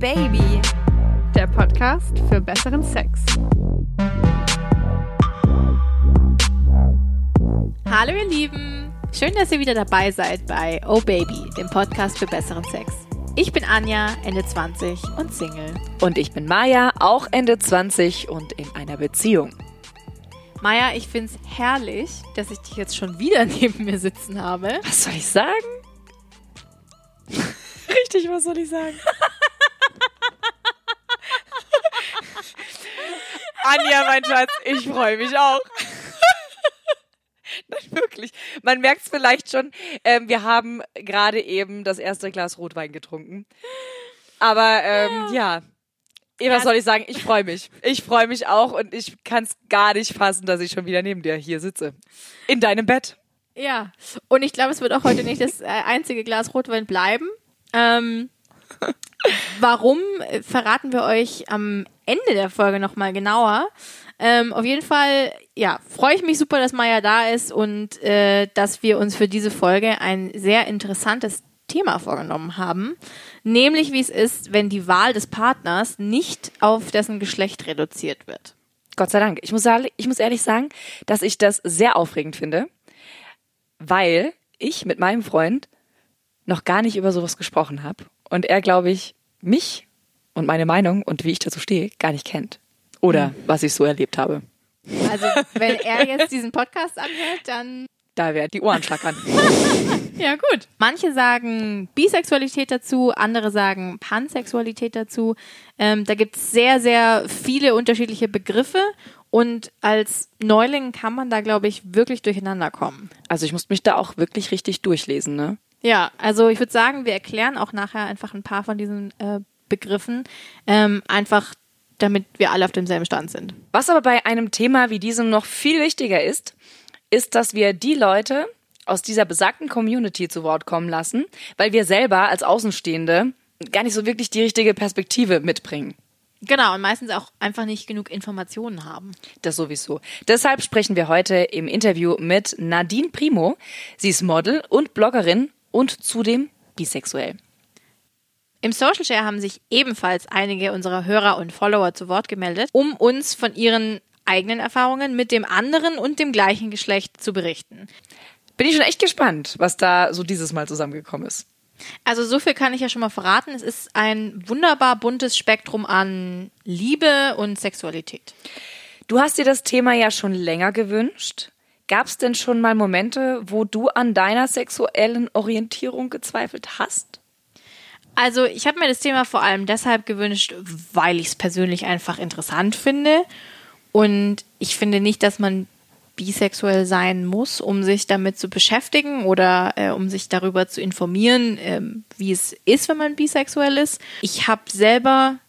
Baby, der Podcast für besseren Sex. Hallo ihr Lieben, schön, dass ihr wieder dabei seid bei Oh Baby, dem Podcast für besseren Sex. Ich bin Anja, Ende 20 und Single. Und ich bin Maja, auch Ende 20 und in einer Beziehung. Maja, ich find's herrlich, dass ich dich jetzt schon wieder neben mir sitzen habe. Was soll ich sagen? Richtig, was soll ich sagen? Anja, mein Schatz, ich freue mich auch. Nein, wirklich. Man merkt es vielleicht schon. Ähm, wir haben gerade eben das erste Glas Rotwein getrunken. Aber ähm, ja. ja. Was soll ich sagen? Ich freue mich. Ich freue mich auch und ich kann es gar nicht fassen, dass ich schon wieder neben dir hier sitze. In deinem Bett. Ja. Und ich glaube, es wird auch heute nicht das äh, einzige Glas Rotwein bleiben. Ähm, warum äh, verraten wir euch am Ende der Folge nochmal genauer. Ähm, auf jeden Fall, ja, freue ich mich super, dass Maya da ist und äh, dass wir uns für diese Folge ein sehr interessantes Thema vorgenommen haben. Nämlich, wie es ist, wenn die Wahl des Partners nicht auf dessen Geschlecht reduziert wird. Gott sei Dank. Ich muss, ich muss ehrlich sagen, dass ich das sehr aufregend finde, weil ich mit meinem Freund noch gar nicht über sowas gesprochen habe und er, glaube ich, mich und meine Meinung und wie ich dazu stehe, gar nicht kennt. Oder mhm. was ich so erlebt habe. Also, wenn er jetzt diesen Podcast anhört, dann. Da wäre die Ohren schlackern. ja, gut. Manche sagen Bisexualität dazu, andere sagen Pansexualität dazu. Ähm, da gibt es sehr, sehr viele unterschiedliche Begriffe. Und als Neuling kann man da, glaube ich, wirklich durcheinander kommen. Also ich muss mich da auch wirklich richtig durchlesen, ne? Ja, also ich würde sagen, wir erklären auch nachher einfach ein paar von diesen äh, Begriffen, ähm, einfach damit wir alle auf demselben Stand sind. Was aber bei einem Thema wie diesem noch viel wichtiger ist, ist, dass wir die Leute aus dieser besagten Community zu Wort kommen lassen, weil wir selber als Außenstehende gar nicht so wirklich die richtige Perspektive mitbringen. Genau, und meistens auch einfach nicht genug Informationen haben. Das sowieso. Deshalb sprechen wir heute im Interview mit Nadine Primo. Sie ist Model und Bloggerin und zudem bisexuell. Im Social Share haben sich ebenfalls einige unserer Hörer und Follower zu Wort gemeldet, um uns von ihren eigenen Erfahrungen mit dem anderen und dem gleichen Geschlecht zu berichten. Bin ich schon echt gespannt, was da so dieses Mal zusammengekommen ist. Also so viel kann ich ja schon mal verraten. Es ist ein wunderbar buntes Spektrum an Liebe und Sexualität. Du hast dir das Thema ja schon länger gewünscht. Gab es denn schon mal Momente, wo du an deiner sexuellen Orientierung gezweifelt hast? Also ich habe mir das Thema vor allem deshalb gewünscht, weil ich es persönlich einfach interessant finde. Und ich finde nicht, dass man bisexuell sein muss, um sich damit zu beschäftigen oder äh, um sich darüber zu informieren, äh, wie es ist, wenn man bisexuell ist. Ich habe selber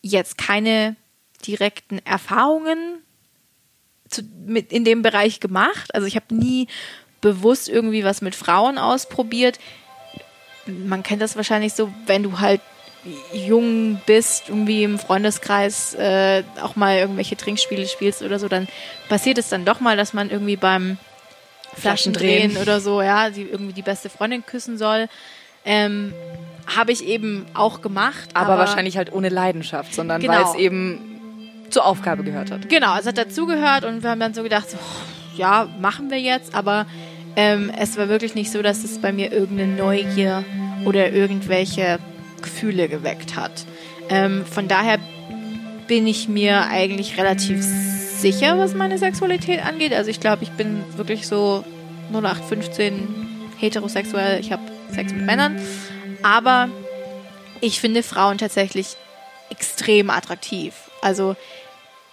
jetzt keine direkten Erfahrungen zu, mit in dem Bereich gemacht. Also ich habe nie bewusst irgendwie was mit Frauen ausprobiert man kennt das wahrscheinlich so, wenn du halt jung bist, irgendwie im Freundeskreis äh, auch mal irgendwelche Trinkspiele spielst oder so, dann passiert es dann doch mal, dass man irgendwie beim Flaschendrehen oder so, ja, die irgendwie die beste Freundin küssen soll. Ähm, Habe ich eben auch gemacht. Aber, aber, wahrscheinlich halt ohne Leidenschaft, sondern genau. weil es eben zur Aufgabe gehört hat. Genau, es hat dazugehört und wir haben dann so gedacht, so, ja, machen wir jetzt, aber ähm, es war wirklich nicht so, dass es bei mir irgendeine Neugier oder irgendwelche Gefühle geweckt hat. Ähm, von daher bin ich mir eigentlich relativ sicher, was meine Sexualität angeht. Also ich glaube, ich bin wirklich so 0815 heterosexuell. Ich habe Sex mit Männern. Aber ich finde Frauen tatsächlich extrem attraktiv. Also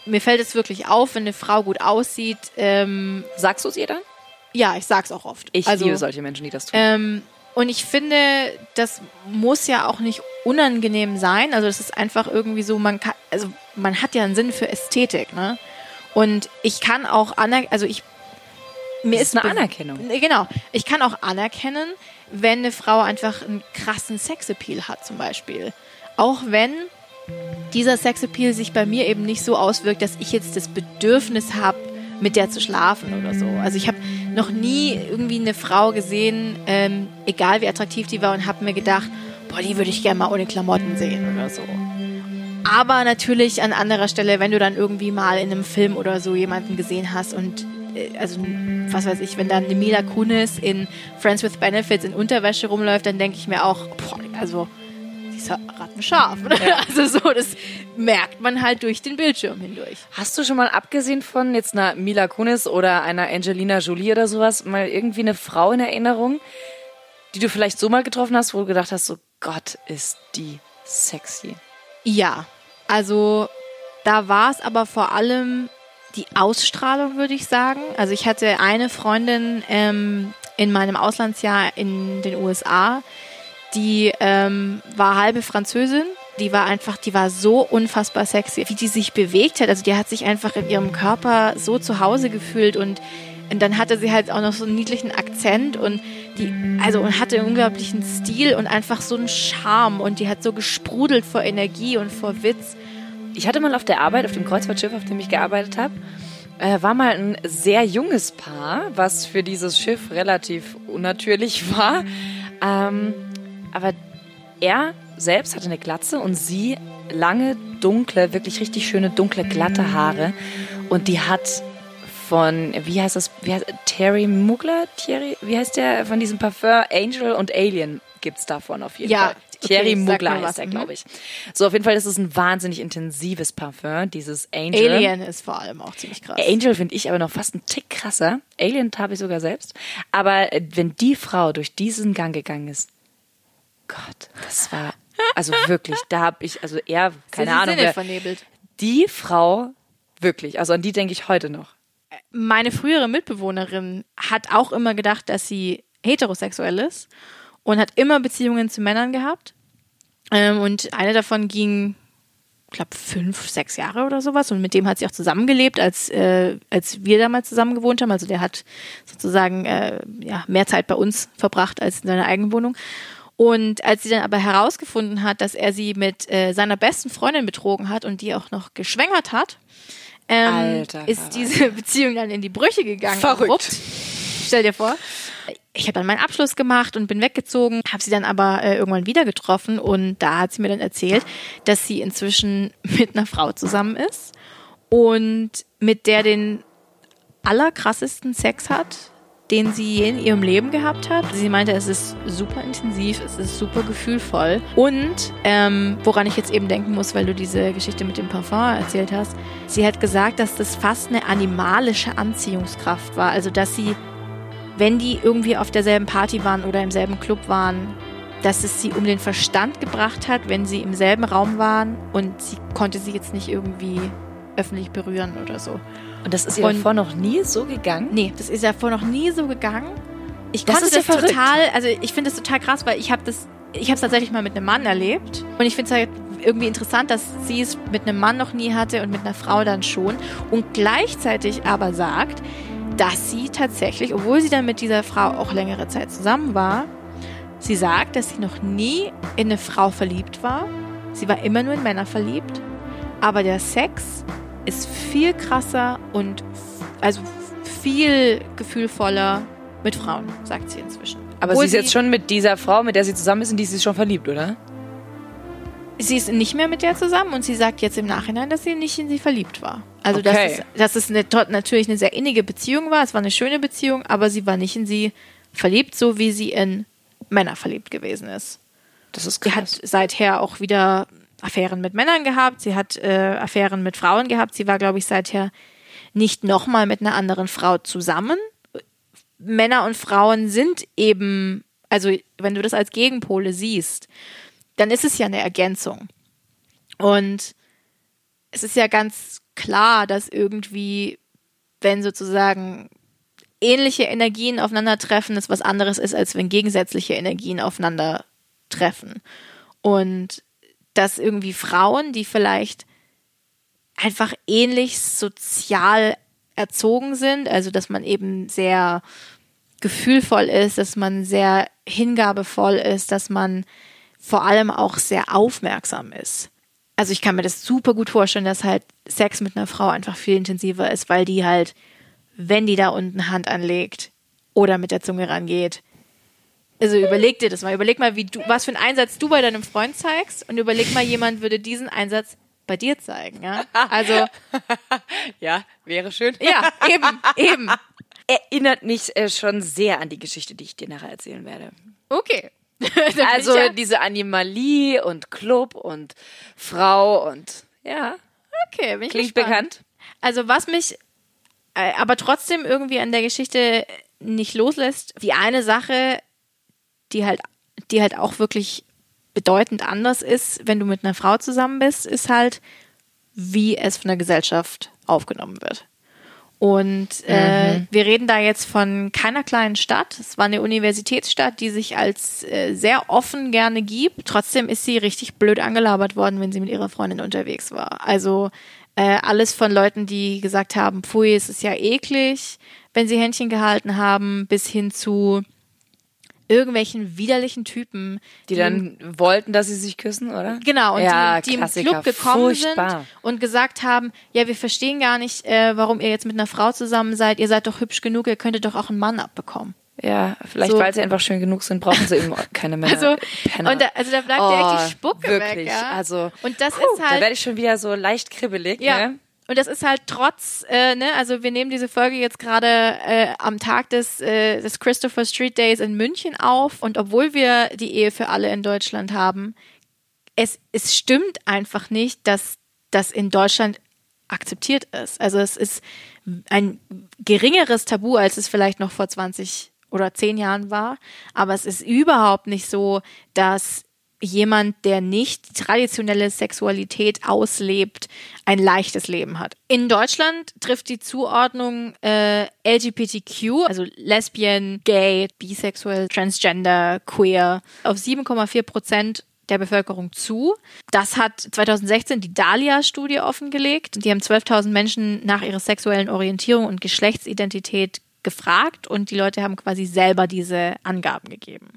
mir fällt es wirklich auf, wenn eine Frau gut aussieht. Ähm, Sagst du es ihr dann? Ja, ich sag's auch oft. Ich also, liebe solche Menschen, die das tun. Ähm, und ich finde, das muss ja auch nicht unangenehm sein. Also das ist einfach irgendwie so, man kann, also man hat ja einen Sinn für Ästhetik, ne? Und ich kann auch anerkennen, also ich mir ist, ist eine Anerkennung. Genau. Ich kann auch anerkennen, wenn eine Frau einfach einen krassen Sexappeal hat, zum Beispiel. Auch wenn dieser Sexappeal sich bei mir eben nicht so auswirkt, dass ich jetzt das Bedürfnis habe, mit der zu schlafen oder so. Also ich habe noch nie irgendwie eine Frau gesehen, ähm, egal wie attraktiv die war, und habe mir gedacht, boah, die würde ich gerne mal ohne Klamotten sehen oder so. Aber natürlich an anderer Stelle, wenn du dann irgendwie mal in einem Film oder so jemanden gesehen hast und äh, also was weiß ich, wenn dann eine Mila Kunis in Friends with Benefits in Unterwäsche rumläuft, dann denke ich mir auch, boah, also ist rattenscharf. Ja. Also so, das merkt man halt durch den Bildschirm hindurch. Hast du schon mal abgesehen von jetzt einer Mila Kunis oder einer Angelina Jolie oder sowas mal irgendwie eine Frau in Erinnerung, die du vielleicht so mal getroffen hast, wo du gedacht hast, so Gott ist die sexy? Ja, also da war es aber vor allem die Ausstrahlung, würde ich sagen. Also ich hatte eine Freundin ähm, in meinem Auslandsjahr in den USA, die ähm, war halbe Französin. Die war einfach, die war so unfassbar sexy, wie die sich bewegt hat. Also die hat sich einfach in ihrem Körper so zu Hause gefühlt und, und dann hatte sie halt auch noch so einen niedlichen Akzent und die, also und hatte einen unglaublichen Stil und einfach so einen Charme und die hat so gesprudelt vor Energie und vor Witz. Ich hatte mal auf der Arbeit, auf dem Kreuzfahrtschiff, auf dem ich gearbeitet habe, äh, war mal ein sehr junges Paar, was für dieses Schiff relativ unnatürlich war. Ähm, aber er selbst hatte eine Glatze und sie lange, dunkle, wirklich richtig schöne, dunkle, glatte Haare. Und die hat von, wie heißt das, wie heißt, Terry Mugler? Thierry, wie heißt der von diesem Parfum? Angel und Alien gibt's davon auf jeden ja, Fall. Thierry okay, Mugler heißt er, mhm. glaube ich. So, auf jeden Fall ist es ein wahnsinnig intensives Parfum, dieses Angel. Alien ist vor allem auch ziemlich krass. Angel finde ich aber noch fast einen Tick krasser. Alien habe ich sogar selbst. Aber äh, wenn die Frau durch diesen Gang gegangen ist, Gott, das war, also wirklich, da habe ich, also er, keine Ahnung, Sinne wer, vernebelt. die Frau, wirklich, also an die denke ich heute noch. Meine frühere Mitbewohnerin hat auch immer gedacht, dass sie heterosexuell ist und hat immer Beziehungen zu Männern gehabt. Ähm, und eine davon ging, ich glaube, fünf, sechs Jahre oder sowas. Und mit dem hat sie auch zusammengelebt, als, äh, als wir damals zusammen gewohnt haben. Also der hat sozusagen äh, ja, mehr Zeit bei uns verbracht als in seiner eigenen Wohnung. Und als sie dann aber herausgefunden hat, dass er sie mit äh, seiner besten Freundin betrogen hat und die auch noch geschwängert hat, ähm, Alter, ist diese Beziehung dann in die Brüche gegangen. Verrückt. Abrupt. Stell dir vor. Ich habe dann meinen Abschluss gemacht und bin weggezogen, habe sie dann aber äh, irgendwann wieder getroffen und da hat sie mir dann erzählt, dass sie inzwischen mit einer Frau zusammen ist und mit der den allerkrassesten Sex hat, den sie je in ihrem Leben gehabt hat. Sie meinte, es ist super intensiv, es ist super gefühlvoll. Und ähm, woran ich jetzt eben denken muss, weil du diese Geschichte mit dem Parfum erzählt hast, sie hat gesagt, dass das fast eine animalische Anziehungskraft war. Also dass sie, wenn die irgendwie auf derselben Party waren oder im selben Club waren, dass es sie um den Verstand gebracht hat, wenn sie im selben Raum waren und sie konnte sie jetzt nicht irgendwie öffentlich berühren oder so. Und das ist ihr Und- davor noch nie so gegangen? Nee, das ist ja vor noch nie so gegangen. Ich Das konnte ist ja das, verrückt. total, also ich finde das total krass, weil ich habe das, ich habe es tatsächlich mal mit einem Mann erlebt und ich finde es halt irgendwie interessant, dass sie es mit einem Mann noch nie hatte und mit einer Frau dann schon und gleichzeitig aber sagt, dass sie tatsächlich, obwohl sie dann mit dieser Frau auch längere Zeit zusammen war, sie sagt, dass sie noch nie in eine Frau verliebt war. Sie war immer nur in Männer verliebt, aber der Sex ist viel krasser und also viel gefühlvoller mit Frauen, sagt sie inzwischen. Aber Obwohl sie ist jetzt schon mit dieser Frau, mit der sie zusammen ist, in die ist sie schon verliebt, oder? Sie ist nicht mehr mit der zusammen und sie sagt jetzt im Nachhinein, dass sie nicht in sie verliebt war. Also Okay. dass es, dass es eine, natürlich eine sehr innige Beziehung war. Es war eine schöne Beziehung, aber sie war nicht in sie verliebt, so wie sie in Männer verliebt gewesen ist. Das ist Sie hat seither auch wieder Affären mit Männern gehabt. Sie hat äh, Affären mit Frauen gehabt. Sie war, glaube ich, seither nicht nochmal mit einer anderen Frau zusammen. Männer und Frauen sind eben, also wenn du das als Gegenpole siehst, dann ist es ja eine Ergänzung. Und es ist ja ganz klar, dass irgendwie, wenn sozusagen ähnliche Energien aufeinandertreffen, es was anderes ist, als wenn gegensätzliche Energien aufeinandertreffen. Und dass irgendwie Frauen, die vielleicht einfach ähnlich sozial erzogen sind, also dass man eben sehr gefühlvoll ist, dass man sehr hingabevoll ist, dass man vor allem auch sehr aufmerksam ist. Also ich kann mir das super gut vorstellen, dass halt Sex mit einer Frau einfach viel intensiver ist, weil die halt, wenn die da unten Hand anlegt oder mit der Zunge rangeht, Also überleg dir das mal. Überleg mal, wie du, was für einen Einsatz du bei deinem Freund zeigst und überleg mal, jemand würde diesen Einsatz bei dir zeigen. Ja? Also Ja, wäre schön. ja, eben, eben. Erinnert mich äh, schon sehr an die Geschichte, die ich dir nachher erzählen werde. Okay. Also ja, diese Animalie und Club und Frau und ja, okay, bin ich klingt gespannt. bekannt. Also was mich äh, aber trotzdem irgendwie an der Geschichte nicht loslässt, die eine Sache, die halt, die halt auch wirklich bedeutend anders ist, wenn du mit einer Frau zusammen bist, ist halt, wie es von der Gesellschaft aufgenommen wird. Und äh, wir reden da jetzt von keiner kleinen Stadt. Es war eine Universitätsstadt, die sich als äh, sehr offen gerne gibt. Trotzdem ist sie richtig blöd angelabert worden, wenn sie mit ihrer Freundin unterwegs war. Also äh, alles von Leuten, die gesagt haben, pfui, es ist ja eklig, wenn sie Händchen gehalten haben, bis hin zu irgendwelchen widerlichen Typen, Die dann wollten, dass sie sich küssen, oder? Genau, und ja, die, die im. Club gekommen Furchtbar. sind und gesagt haben, ja, wir verstehen gar nicht, äh, warum ihr jetzt mit einer Frau zusammen seid. Ihr seid doch hübsch genug, ihr könntet doch auch einen Mann abbekommen. Ja, vielleicht So. weil sie einfach schön genug sind, brauchen sie eben keine Männer. Also, Penner. und da, also da bleibt Oh, echt die Spucke wirklich. weg. Ja? Also, und das puh, ist da halt werde ich schon wieder so leicht kribbelig. Ja. Ne? Und das ist halt trotz, äh, ne, also wir nehmen diese Folge jetzt gerade äh, am Tag des, äh, des Christopher Street Days in München auf. Und obwohl wir die Ehe für alle in Deutschland haben, es, es stimmt einfach nicht, dass das in Deutschland akzeptiert ist. Also es ist ein geringeres Tabu, als es vielleicht noch vor 20 oder 10 Jahren war. Aber es ist überhaupt nicht so, dass jemand, der nicht traditionelle Sexualität auslebt, ein leichtes Leben hat. In Deutschland trifft die Zuordnung äh, LGBTQ, also Lesbian, Gay, Bisexuell, Transgender, Queer, auf 7,4 Prozent der Bevölkerung zu. Das hat 2016 die Dahlia-Studie offengelegt. Die haben 12.000 Menschen nach ihrer sexuellen Orientierung und Geschlechtsidentität gefragt und die Leute haben quasi selber diese Angaben gegeben.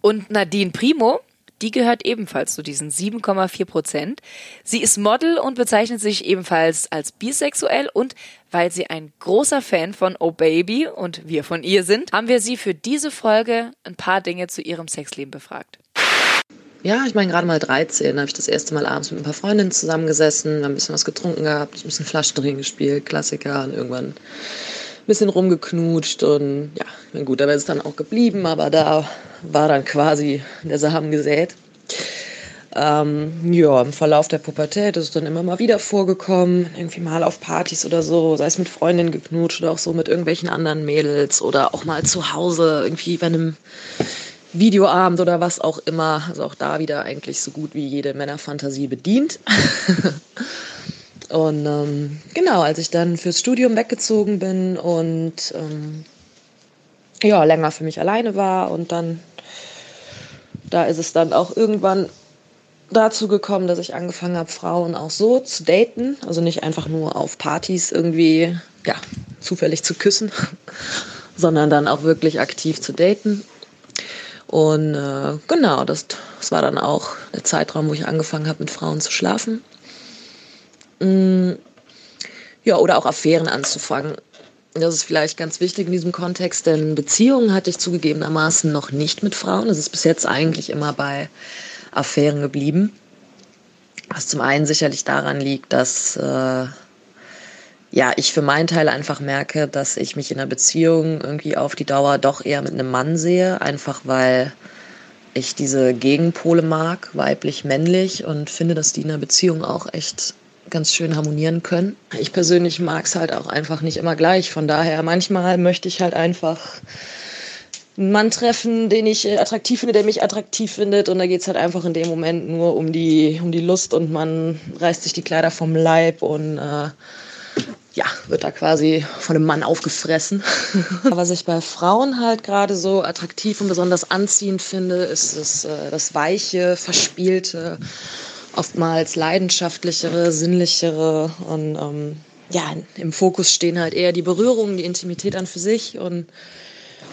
Und Nadine Primo, die gehört ebenfalls zu diesen 7,4 Prozent. Sie ist Model und bezeichnet sich ebenfalls als bisexuell und weil sie ein großer Fan von Oh Baby und wir von ihr sind, haben wir sie für diese Folge ein paar Dinge zu ihrem Sexleben befragt. Ja, ich meine, gerade mal 13 habe ich das erste Mal abends mit ein paar Freundinnen zusammengesessen, ein bisschen was getrunken gehabt, ein bisschen Flaschendrehen gespielt, Klassiker und irgendwann bisschen rumgeknutscht und ja, gut, da wäre es dann auch geblieben, aber da war dann quasi der Samen gesät. Ähm, ja, im Verlauf der Pubertät ist es dann immer mal wieder vorgekommen, irgendwie mal auf Partys oder so, sei es mit Freundinnen geknutscht oder auch so mit irgendwelchen anderen Mädels oder auch mal zu Hause irgendwie bei einem Videoabend oder was auch immer. Also auch da wieder eigentlich so gut wie jede Männerfantasie bedient. und ähm, genau, als ich dann fürs Studium weggezogen bin und ähm, ja, länger für mich alleine war und dann, da ist es dann auch irgendwann dazu gekommen, dass ich angefangen habe, Frauen auch so zu daten. Also nicht einfach nur auf Partys irgendwie, ja, zufällig zu küssen, sondern dann auch wirklich aktiv zu daten. Und äh, genau, das, das war dann auch der Zeitraum, wo ich angefangen habe, mit Frauen zu schlafen. Mm, ja, oder auch Affären anzufangen. Das ist vielleicht ganz wichtig in diesem Kontext, denn Beziehungen hatte ich zugegebenermaßen noch nicht mit Frauen. Das ist bis jetzt eigentlich immer bei Affären geblieben. Was zum einen sicherlich daran liegt, dass äh, ja, ich für meinen Teil einfach merke, dass ich mich in einer Beziehung irgendwie auf die Dauer doch eher mit einem Mann sehe, einfach weil ich diese Gegenpole mag, weiblich, männlich und finde, dass die in einer Beziehung auch echt ganz schön harmonieren können. Ich persönlich mag es halt auch einfach nicht immer gleich. Von daher, manchmal möchte ich halt einfach einen Mann treffen, den ich äh, attraktiv finde, der mich attraktiv findet. Und da geht es halt einfach in dem Moment nur um die, um die Lust und man reißt sich die Kleider vom Leib und äh, ja, wird da quasi von einem Mann aufgefressen. Was ich bei Frauen halt gerade so attraktiv und besonders anziehend finde, ist das, äh, das weiche, verspielte, oftmals leidenschaftlichere, sinnlichere und ähm, ja, im Fokus stehen halt eher die Berührungen, die Intimität an für sich und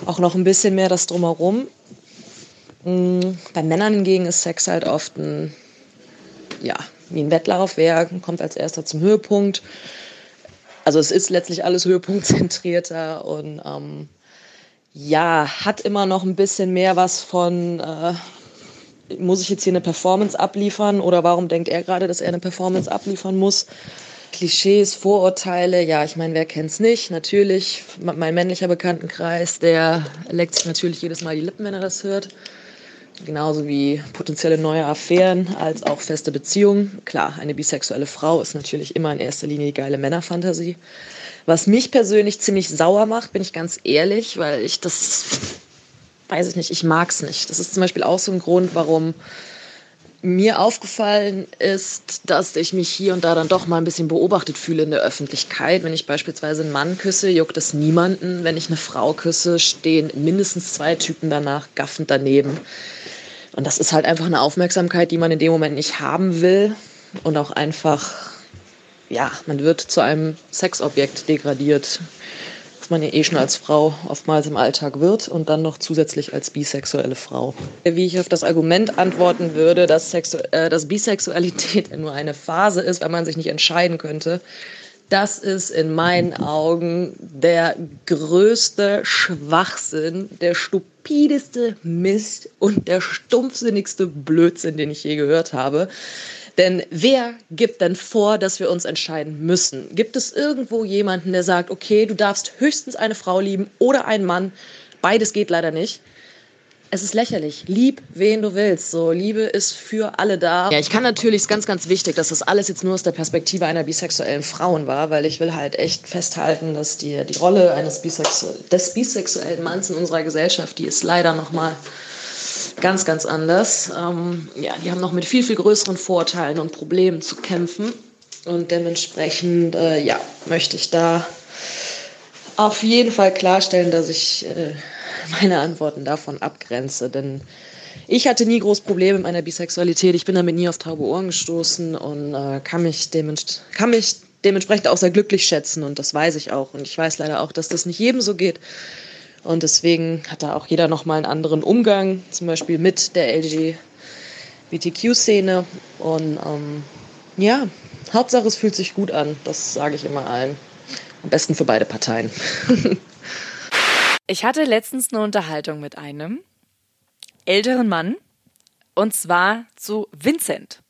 auch noch ein bisschen mehr das drumherum. Mm, Bei Männern hingegen ist Sex halt oft ein, ja, wie ein Wettlauf, wer kommt als erster zum Höhepunkt. Also es ist letztlich alles höhepunktzentrierter und ähm, ja, hat immer noch ein bisschen mehr was von, äh, muss ich jetzt hier eine Performance abliefern oder warum denkt er gerade, dass er eine Performance abliefern muss? Klischees, Vorurteile, ja, ich meine, wer kennt's nicht? Natürlich, mein männlicher Bekanntenkreis, der leckt sich natürlich jedes Mal die Lippen, wenn er das hört. Genauso wie potenzielle neue Affären als auch feste Beziehungen. Klar, eine bisexuelle Frau ist natürlich immer in erster Linie die geile Männerfantasie. Was mich persönlich ziemlich sauer macht, bin ich ganz ehrlich, weil ich das, weiß ich nicht, ich mag's nicht. Das ist zum Beispiel auch so ein Grund, warum mir aufgefallen ist, dass ich mich hier und da dann doch mal ein bisschen beobachtet fühle in der Öffentlichkeit. Wenn ich beispielsweise einen Mann küsse, juckt es niemanden. Wenn ich eine Frau küsse, stehen mindestens zwei Typen danach gaffend daneben. Und das ist halt einfach eine Aufmerksamkeit, die man in dem Moment nicht haben will und auch einfach ja, man wird zu einem Sexobjekt degradiert, was man ja eh schon als Frau oftmals im Alltag wird und dann noch zusätzlich als bisexuelle Frau. Wie ich auf das Argument antworten würde, dass, Sexu äh, dass Bisexualität nur eine Phase ist, weil man sich nicht entscheiden könnte, das ist in meinen Augen der größte Schwachsinn, der stupideste Mist und der stumpfsinnigste Blödsinn, den ich je gehört habe. Denn wer gibt denn vor, dass wir uns entscheiden müssen? Gibt es irgendwo jemanden, der sagt, okay, du darfst höchstens eine Frau lieben oder einen Mann? Beides geht leider nicht. Es ist lächerlich. Lieb, wen du willst. So, Liebe ist für alle da. Ja, ich kann natürlich, ist ganz, ganz wichtig, dass das alles jetzt nur aus der Perspektive einer bisexuellen Frau war, weil ich will halt echt festhalten, dass die, die Rolle eines Bisexu des bisexuellen Manns in unserer Gesellschaft, die ist leider nochmal ganz, ganz anders. Ähm, ja, die haben noch mit viel, viel größeren Vorteilen und Problemen zu kämpfen. Und dementsprechend, äh, ja, möchte ich da auf jeden Fall klarstellen, dass ich äh, meine Antworten davon abgrenze. Denn ich hatte nie groß Probleme mit meiner Bisexualität. Ich bin damit nie auf taube Ohren gestoßen und äh, kann, mich kann mich dementsprechend auch sehr glücklich schätzen. Und das weiß ich auch. Und ich weiß leider auch, dass das nicht jedem so geht. Und deswegen hat da auch jeder nochmal einen anderen Umgang, zum Beispiel mit der LGBTQ-Szene. Und ähm, ja, Hauptsache es fühlt sich gut an. Das sage ich immer allen. Am besten für beide Parteien. ich hatte letztens eine Unterhaltung mit einem älteren Mann. Und zwar zu Vincent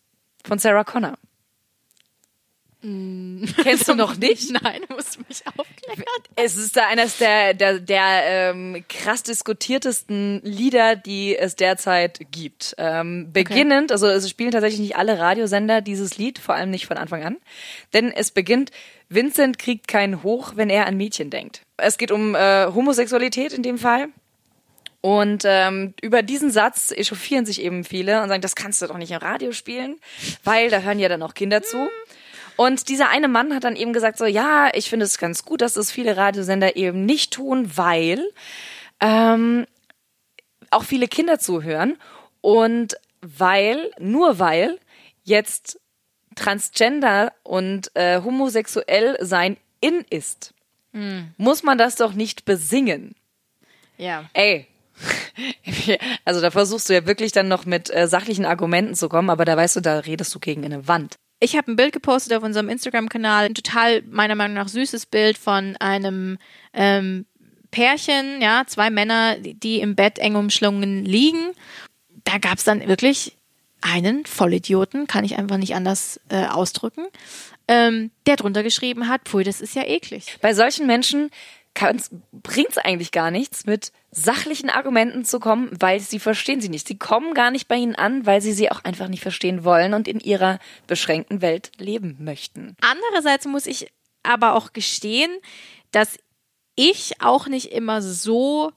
von Sarah Connor. Mm. Kennst du noch nicht? Nein, du musst mich aufklären. Es ist da eines der, der, der ähm, krass diskutiertesten Lieder, die es derzeit gibt. Ähm, beginnend, okay. also es spielen tatsächlich nicht alle Radiosender dieses Lied, vor allem nicht von Anfang an. Denn es beginnt, Vincent kriegt keinen Hoch, wenn er an Mädchen denkt. Es geht um äh, Homosexualität in dem Fall. Und ähm, über diesen Satz echauffieren sich eben viele und sagen, das kannst du doch nicht im Radio spielen, weil da hören ja dann auch Kinder zu. Und dieser eine Mann hat dann eben gesagt so, ja, ich finde es ganz gut, dass es viele Radiosender eben nicht tun, weil ähm, auch viele Kinder zuhören und weil, nur weil jetzt Transgender und äh, homosexuell sein in ist, mhm. muss man das doch nicht besingen. Ja. Ey, also da versuchst du ja wirklich dann noch mit äh, sachlichen Argumenten zu kommen, aber da weißt du, da redest du gegen eine Wand. Ich habe ein Bild gepostet auf unserem Instagram-Kanal, ein total meiner Meinung nach süßes Bild von einem ähm, Pärchen, ja, zwei Männer, die im Bett eng umschlungen liegen. Da gab es dann wirklich einen Vollidioten, kann ich einfach nicht anders äh, ausdrücken, ähm, der drunter geschrieben hat, pfui, das ist ja eklig. Bei solchen Menschen bringt es eigentlich gar nichts, mit sachlichen Argumenten zu kommen, weil sie verstehen sie nicht. Sie kommen gar nicht bei ihnen an, weil sie sie auch einfach nicht verstehen wollen und in ihrer beschränkten Welt leben möchten. Andererseits muss ich aber auch gestehen, dass ich auch nicht immer so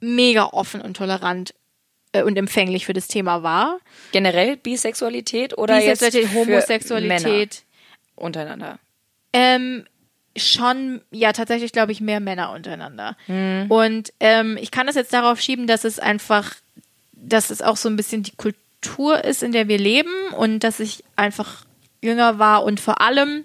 mega offen und tolerant äh, und empfänglich für das Thema war. Generell Bisexualität oder Bisexualität, jetzt Homosexualität untereinander. Ähm, schon, ja, tatsächlich, glaube ich, mehr Männer untereinander. Mhm. Und ähm, ich kann das jetzt darauf schieben, dass es einfach, dass es auch so ein bisschen die Kultur ist, in der wir leben und dass ich einfach jünger war und vor allem,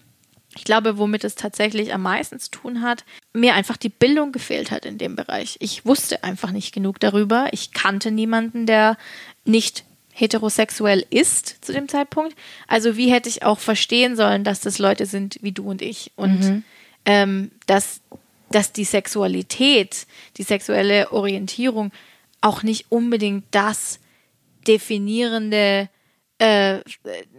ich glaube, womit es tatsächlich am meisten zu tun hat, mir einfach die Bildung gefehlt hat in dem Bereich. Ich wusste einfach nicht genug darüber. Ich kannte niemanden, der nicht heterosexuell ist zu dem Zeitpunkt. Also wie hätte ich auch verstehen sollen, dass das Leute sind wie du und ich und mhm ähm, dass dass die Sexualität, die sexuelle Orientierung auch nicht unbedingt das definierende, äh,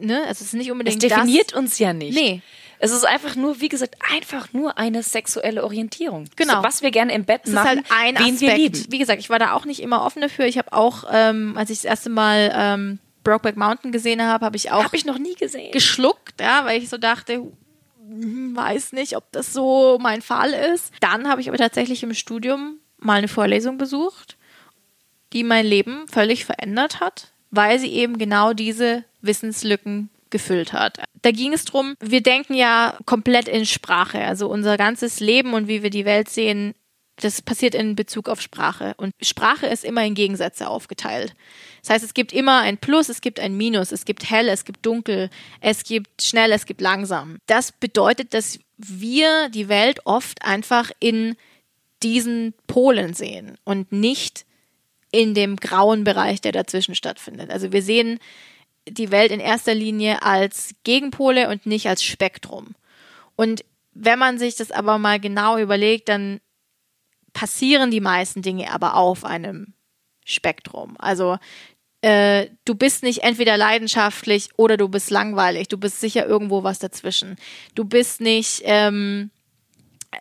ne, also es ist nicht Es unbedingt definiert das, uns ja nicht. Nee. Es ist einfach nur, wie gesagt, einfach nur eine sexuelle Orientierung. Genau. So, was wir gerne im Bett Es machen, ist halt ein wen Aspekt. wir lieben. Wie gesagt, ich war da auch nicht immer offen dafür. Ich habe auch, ähm, als ich das erste Mal ähm, Brokeback Mountain gesehen habe, habe ich auch Habe ich noch nie gesehen. geschluckt, ja, weil ich so dachte, weiß nicht, ob das so mein Fall ist. Dann habe ich aber tatsächlich im Studium mal eine Vorlesung besucht, die mein Leben völlig verändert hat, weil sie eben genau diese Wissenslücken gefüllt hat. Da ging es drum, wir denken ja komplett in Sprache, also unser ganzes Leben und wie wir die Welt sehen, das passiert in Bezug auf Sprache. Und Sprache ist immer in Gegensätze aufgeteilt. Das heißt, es gibt immer ein Plus, es gibt ein Minus, es gibt hell, es gibt dunkel, es gibt schnell, es gibt langsam. Das bedeutet, dass wir die Welt oft einfach in diesen Polen sehen und nicht in dem grauen Bereich, der dazwischen stattfindet. Also wir sehen die Welt in erster Linie als Gegenpole und nicht als Spektrum. Und wenn man sich das aber mal genau überlegt, dann passieren die meisten Dinge aber auf einem Spektrum. Also äh, du bist nicht entweder leidenschaftlich oder du bist langweilig. Du bist sicher irgendwo was dazwischen. Du bist nicht, ähm,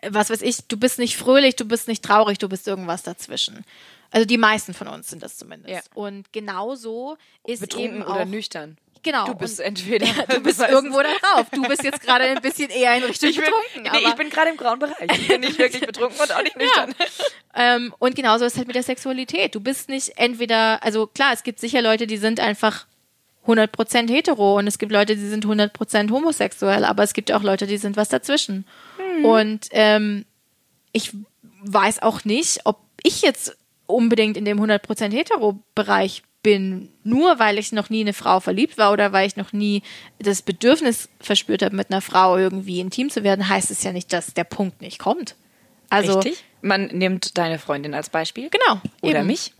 was weiß ich, du bist nicht fröhlich, du bist nicht traurig, du bist irgendwas dazwischen. Also die meisten von uns sind das zumindest. Ja. Und genau so ist Betrunken eben oder auch, nüchtern. Genau. Du bist und entweder. du bist irgendwo da drauf. Du bist jetzt gerade ein bisschen eher in Richtung ich bin, betrunken. nee, ich bin gerade im grauen Bereich. Ich bin nicht wirklich betrunken und auch nicht nüchtern. Ähm, und genauso ist es halt mit der Sexualität. Du bist nicht entweder, also klar, es gibt sicher Leute, die sind einfach 100% hetero und es gibt Leute, die sind 100% homosexuell, aber es gibt auch Leute, die sind was dazwischen. Und ähm, ich weiß auch nicht, ob ich jetzt unbedingt in dem 100% hetero-Bereich bin, nur weil ich noch nie in eine Frau verliebt war oder weil ich noch nie das Bedürfnis verspürt habe, mit einer Frau irgendwie intim zu werden, heißt es ja nicht, dass der Punkt nicht kommt. Also, Richtig? Man nimmt deine Freundin als Beispiel. Genau. Oder eben. mich.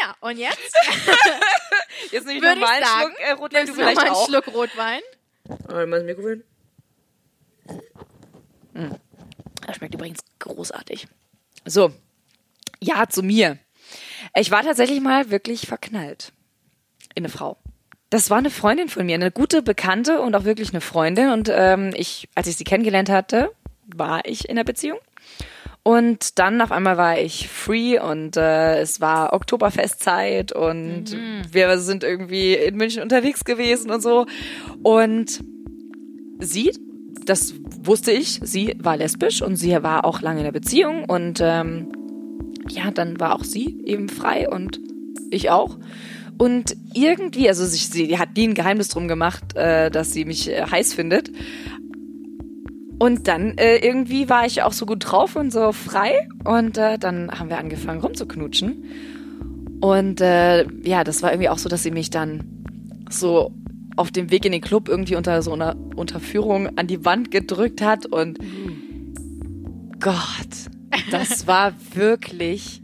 Ja, und jetzt Jetzt nehme ich würde ich nochmal einen sagen, Schluck äh, Rotwein, du vielleicht einen auch. Schluck Rotwein. Einmal das Mikrofon. Das schmeckt übrigens großartig. So, ja, zu mir. Ich war tatsächlich mal wirklich verknallt in eine Frau. Das war eine Freundin von mir, eine gute Bekannte und auch wirklich eine Freundin. Und ähm, ich, als ich sie kennengelernt hatte, war ich in der Beziehung. Und dann auf einmal war ich free und äh, es war Oktoberfestzeit und wir sind irgendwie in München unterwegs gewesen und so. Und sie, das wusste ich, sie war lesbisch und sie war auch lange in der Beziehung und ähm, ja, dann war auch sie eben frei und ich auch. Und irgendwie, also sie, sie hat nie ein Geheimnis drum gemacht, äh, dass sie mich äh, heiß findet. Und dann äh, irgendwie war ich auch so gut drauf und so frei. Und äh, dann haben wir angefangen rumzuknutschen. Und äh, ja, das war irgendwie auch so, dass sie mich dann so auf dem Weg in den Club irgendwie unter so einer Unterführung an die Wand gedrückt hat. Und Gott, das war wirklich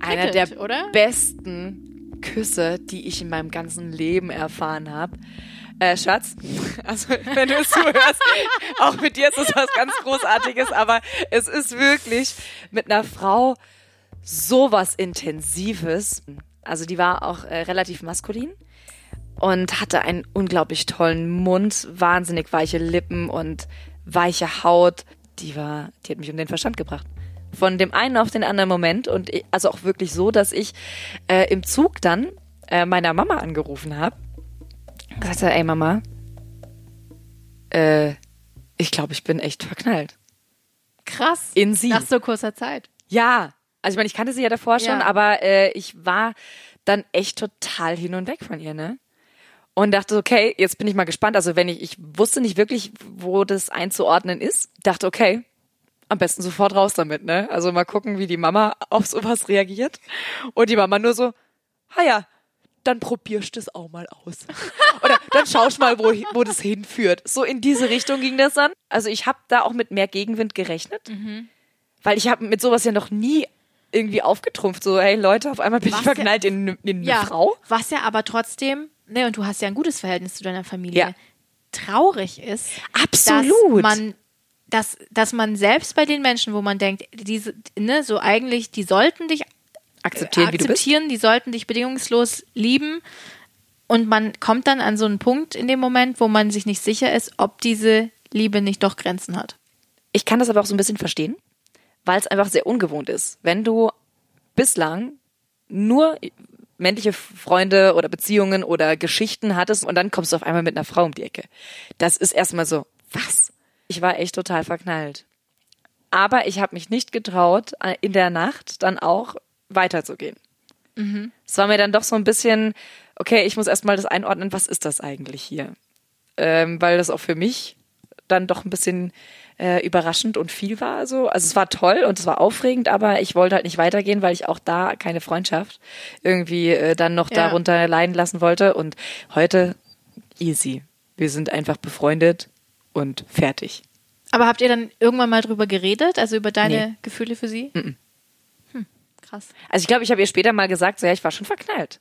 einer der oder? besten Küsse, die ich in meinem ganzen Leben erfahren habe. Äh, Schatz, also wenn du es zuhörst, auch mit dir ist es was ganz Großartiges, aber es ist wirklich mit einer Frau sowas Intensives. Also die war auch äh, relativ maskulin und hatte einen unglaublich tollen Mund, wahnsinnig weiche Lippen und weiche Haut. Die war, die hat mich um den Verstand gebracht. Von dem einen auf den anderen Moment und ich, also auch wirklich so, dass ich äh, im Zug dann äh, meiner Mama angerufen habe gesagt habe, ey Mama, äh, ich glaube, ich bin echt verknallt. Krass. In sie. Nach so kurzer Zeit. Ja, also ich meine, ich kannte sie ja davor schon, Ja. aber äh, ich war dann echt total hin und weg von ihr, ne? Und dachte, okay, jetzt bin ich mal gespannt. Also wenn ich, ich wusste nicht wirklich, wo das einzuordnen ist, dachte, okay, am besten sofort raus damit, ne? Also mal gucken, wie die Mama auf sowas reagiert. Und die Mama nur so, ha ja, dann probierst du es auch mal aus. Oder dann schaust mal, wo, wo das hinführt. So in diese Richtung ging das dann. Also ich habe da auch mit mehr Gegenwind gerechnet. Weil ich habe mit sowas ja noch nie irgendwie aufgetrumpft. So, hey Leute, auf einmal bin Was ich verknallt in, in eine Ja. Frau. Was ja aber trotzdem, ne, und du hast ja ein gutes Verhältnis zu deiner Familie, Ja. traurig ist, Absolut. dass man dass, dass man selbst bei den Menschen, wo man denkt, diese, ne, so eigentlich, die sollten dich Akzeptieren, bist. akzeptieren, die sollten dich bedingungslos lieben. Und man kommt dann an so einen Punkt in dem Moment, wo man sich nicht sicher ist, ob diese Liebe nicht doch Grenzen hat. Ich kann das aber auch so ein bisschen verstehen, weil es einfach sehr ungewohnt ist. Wenn du bislang nur männliche Freunde oder Beziehungen oder Geschichten hattest und dann kommst du auf einmal mit einer Frau um die Ecke. Das ist erstmal so, was? Ich war echt total verknallt. Aber ich habe mich nicht getraut, äh, in der Nacht dann auch weiterzugehen. Es war mir dann doch so ein bisschen, okay, ich muss erstmal das einordnen, was ist das eigentlich hier? Ähm, weil das auch für mich dann doch ein bisschen äh, überraschend und viel war. So. Also es war toll und es war aufregend, aber ich wollte halt nicht weitergehen, weil ich auch da keine Freundschaft irgendwie äh, dann noch Ja. darunter leiden lassen wollte. Und heute easy. Wir sind einfach befreundet und fertig. Aber habt ihr dann irgendwann mal drüber geredet, also über deine Nee. Gefühle für sie? Hm, krass. Also ich glaube, ich habe ihr später mal gesagt, so ja, ich war schon verknallt.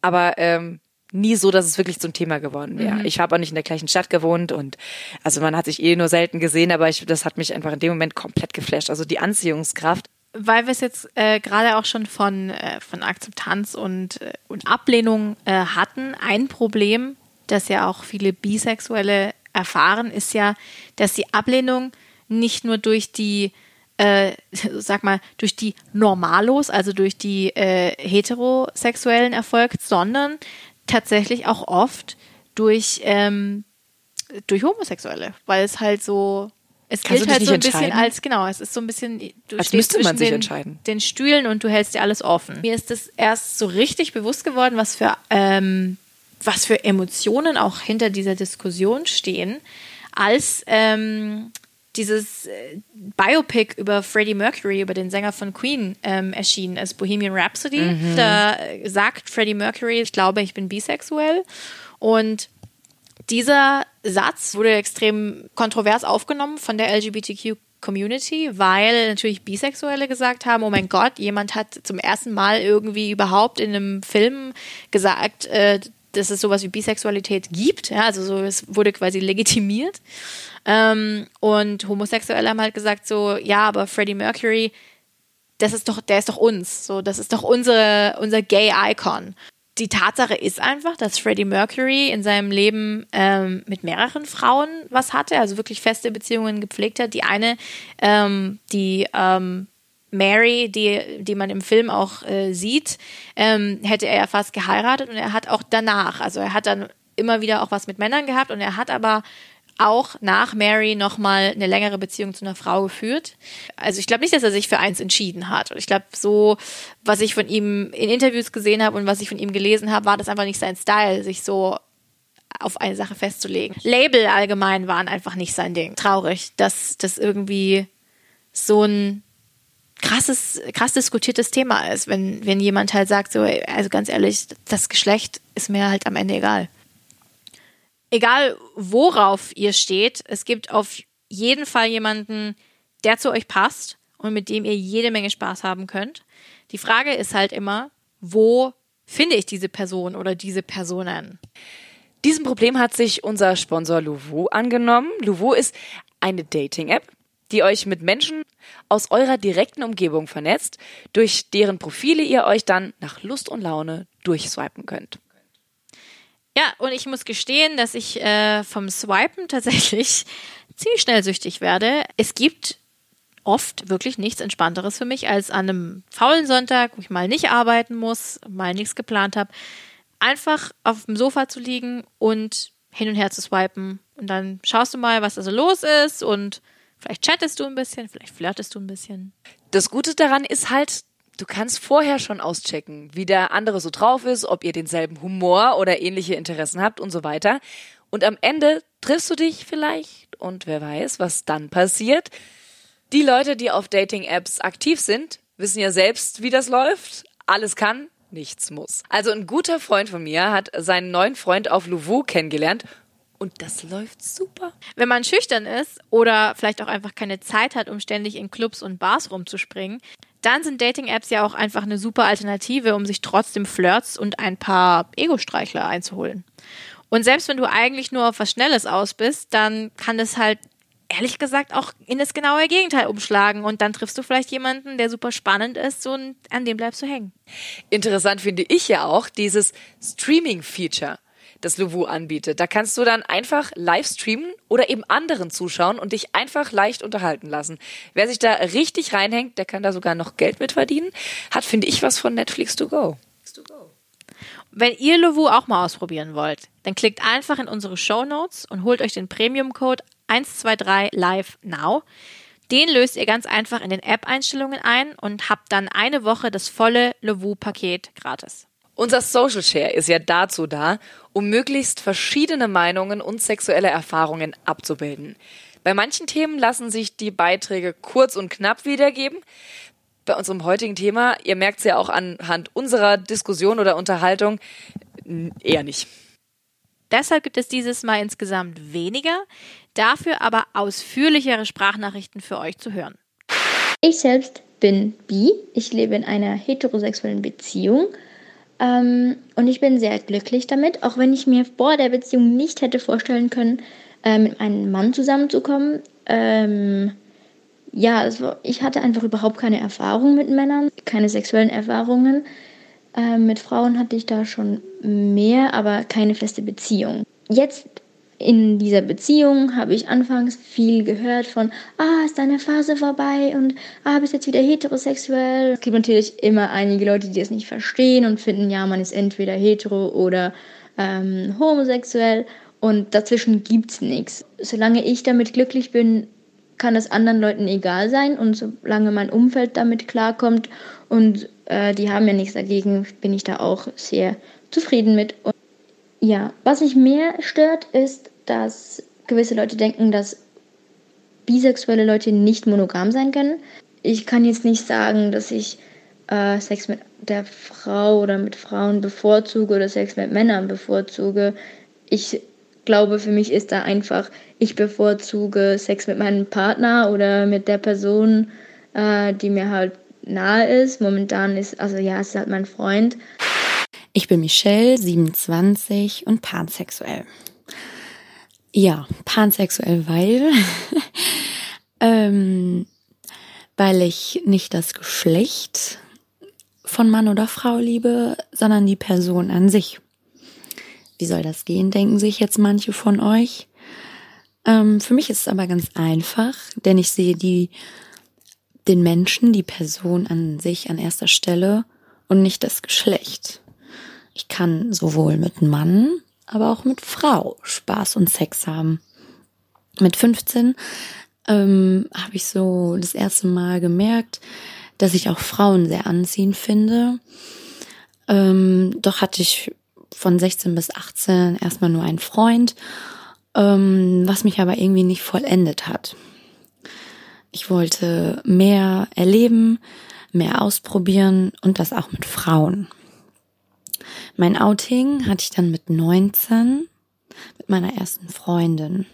Aber ähm, nie so, dass es wirklich zum Thema geworden wäre. Ich habe auch nicht in der gleichen Stadt gewohnt und also man hat sich eh nur selten gesehen, aber ich, das hat mich einfach in dem Moment komplett geflasht. Also die Anziehungskraft. Weil wir es jetzt äh, gerade auch schon von, äh, von Akzeptanz und, äh, und Ablehnung äh, hatten. Ein Problem, das ja auch viele Bisexuelle erfahren, ist ja, dass die Ablehnung nicht nur durch die, äh, sag mal, durch die Normalos, also durch die äh, Heterosexuellen erfolgt, sondern tatsächlich auch oft durch, ähm, durch Homosexuelle, weil es halt so, es Kannst gilt halt so ein bisschen als, genau, es ist so ein bisschen, du Als stehst müsste man sich den, entscheiden. den Stühlen und du hältst dir alles offen. Mir ist das erst so richtig bewusst geworden, was für, ähm, was für Emotionen auch hinter dieser Diskussion stehen, als ähm, dieses äh, Biopic über Freddie Mercury, über den Sänger von Queen, ähm, erschienen ist, Bohemian Rhapsody. Mhm. Da äh, sagt Freddie Mercury, ich glaube, ich bin bisexuell. Und dieser Satz wurde extrem kontrovers aufgenommen von der LGBTQ Community, weil natürlich Bisexuelle gesagt haben, oh mein Gott, jemand hat zum ersten Mal irgendwie überhaupt in einem Film gesagt, äh, dass es sowas wie Bisexualität gibt. Ja, also so, es wurde quasi legitimiert. Ähm, und Homosexuelle haben halt gesagt so, ja, aber Freddie Mercury, das ist doch, der ist doch uns. So, das ist doch unsere, unser Gay-Icon. Die Tatsache ist einfach, dass Freddie Mercury in seinem Leben ähm, mit mehreren Frauen was hatte, also wirklich feste Beziehungen gepflegt hat. Die eine, ähm, die ähm, Mary, die, die man im Film auch äh, sieht, ähm, hätte er ja fast geheiratet und er hat auch danach, also er hat dann immer wieder auch was mit Männern gehabt und er hat aber auch nach Mary nochmal eine längere Beziehung zu einer Frau geführt. Also ich glaube nicht, dass er sich für eins entschieden hat. Und ich glaube, so, was ich von ihm in Interviews gesehen habe und was ich von ihm gelesen habe, war das einfach nicht sein Style, sich so auf eine Sache festzulegen. Label allgemein waren einfach nicht sein Ding. Traurig, dass das irgendwie so ein krasses, krass diskutiertes Thema ist, wenn, wenn jemand halt sagt, so, also ganz ehrlich, das Geschlecht ist mir halt am Ende egal. Egal worauf ihr steht, es gibt auf jeden Fall jemanden, der zu euch passt und mit dem ihr jede Menge Spaß haben könnt. Die Frage ist halt immer, wo finde ich diese Person oder diese Personen? Diesem Problem hat sich unser Sponsor Louvo angenommen. Louvo ist eine Dating-App, die euch mit Menschen aus eurer direkten Umgebung vernetzt, durch deren Profile ihr euch dann nach Lust und Laune durchswipen könnt. Ja, und ich muss gestehen, dass ich äh, vom Swipen tatsächlich ziemlich schnell süchtig werde. Es gibt oft wirklich nichts Entspannteres für mich, als an einem faulen Sonntag, wo ich mal nicht arbeiten muss, mal nichts geplant habe, einfach auf dem Sofa zu liegen und hin und her zu swipen. Und dann schaust du mal, was da so los ist und vielleicht chattest du ein bisschen, vielleicht flirtest du ein bisschen. Das Gute daran ist halt, du kannst vorher schon auschecken, wie der andere so drauf ist, ob ihr denselben Humor oder ähnliche Interessen habt und so weiter. Und am Ende triffst du dich vielleicht und wer weiß, was dann passiert. Die Leute, die auf Dating-Apps aktiv sind, wissen ja selbst, wie das läuft. Alles kann, nichts muss. Also ein guter Freund von mir hat seinen neuen Freund auf Louveau kennengelernt und das läuft super. Wenn man schüchtern ist oder vielleicht auch einfach keine Zeit hat, um ständig in Clubs und Bars rumzuspringen, dann sind Dating-Apps ja auch einfach eine super Alternative, um sich trotzdem Flirts und ein paar Ego-Streichler einzuholen. Und selbst wenn du eigentlich nur auf was Schnelles aus bist, dann kann das halt ehrlich gesagt auch in das genaue Gegenteil umschlagen und dann triffst du vielleicht jemanden, der super spannend ist und an dem bleibst du hängen. Interessant finde ich ja auch dieses Streaming-Feature, das Luwu anbietet. Da kannst du dann einfach live streamen oder eben anderen zuschauen und dich einfach leicht unterhalten lassen. Wer sich da richtig reinhängt, der kann da sogar noch Geld mit verdienen. Hat, finde ich, was von Netflix to go. Wenn ihr Lovu auch mal ausprobieren wollt, dann klickt einfach in unsere Show Notes und holt euch den Premium-Code 123 Live Now. Den löst ihr ganz einfach in den App-Einstellungen ein und habt dann eine Woche das volle Lovu-Paket gratis. Unser Social Share ist ja dazu da, um möglichst verschiedene Meinungen und sexuelle Erfahrungen abzubilden. Bei manchen Themen lassen sich die Beiträge kurz und knapp wiedergeben. Bei unserem heutigen Thema, ihr merkt es ja auch anhand unserer Diskussion oder Unterhaltung, eher nicht. Deshalb gibt es dieses Mal insgesamt weniger, dafür aber ausführlichere Sprachnachrichten für euch zu hören. Ich selbst bin bi. Ich lebe in einer heterosexuellen Beziehung. Ähm, und ich bin sehr glücklich damit, auch wenn ich mir vor der Beziehung nicht hätte vorstellen können, äh, mit einem Mann zusammenzukommen. Ähm, ja, also ich hatte einfach überhaupt keine Erfahrung mit Männern, keine sexuellen Erfahrungen. Äh, mit Frauen hatte ich da schon mehr, aber keine feste Beziehung. Jetzt in dieser Beziehung habe ich anfangs viel gehört von, ah, ist deine Phase vorbei und ah, bist jetzt wieder heterosexuell. Es gibt natürlich immer einige Leute, die das nicht verstehen und finden, ja, man ist entweder hetero oder ähm, homosexuell und dazwischen gibt es nichts. Solange ich damit glücklich bin, kann es anderen Leuten egal sein und solange mein Umfeld damit klarkommt und äh, die haben ja nichts dagegen, bin ich da auch sehr zufrieden mit. Und ja, was mich mehr stört, ist, dass gewisse Leute denken, dass bisexuelle Leute nicht monogam sein können. Ich kann jetzt nicht sagen, dass ich äh, Sex mit der Frau oder mit Frauen bevorzuge oder Sex mit Männern bevorzuge. Ich glaube, für mich ist da einfach, ich bevorzuge Sex mit meinem Partner oder mit der Person, äh, die mir halt nahe ist. Momentan ist, also ja, es ist halt mein Freund. Ich bin Michelle, 27 und pansexuell. Ja, pansexuell, weil, ähm, weil ich nicht das Geschlecht von Mann oder Frau liebe, sondern die Person an sich. Wie soll das gehen, denken sich jetzt manche von euch. Ähm, für mich ist es aber ganz einfach, denn ich sehe die, den Menschen, die Person an sich an erster Stelle und nicht das Geschlecht. Ich kann sowohl mit Mann, aber auch mit Frau Spaß und Sex haben. Mit 15 ähm, habe ich so das erste Mal gemerkt, dass ich auch Frauen sehr anziehend finde. Ähm, doch hatte ich von 16 bis 18 erstmal nur einen Freund, ähm, was mich aber irgendwie nicht vollendet hat. Ich wollte mehr erleben, mehr ausprobieren und das auch mit Frauen. Mein Outing hatte ich dann mit 19 mit meiner ersten Freundin,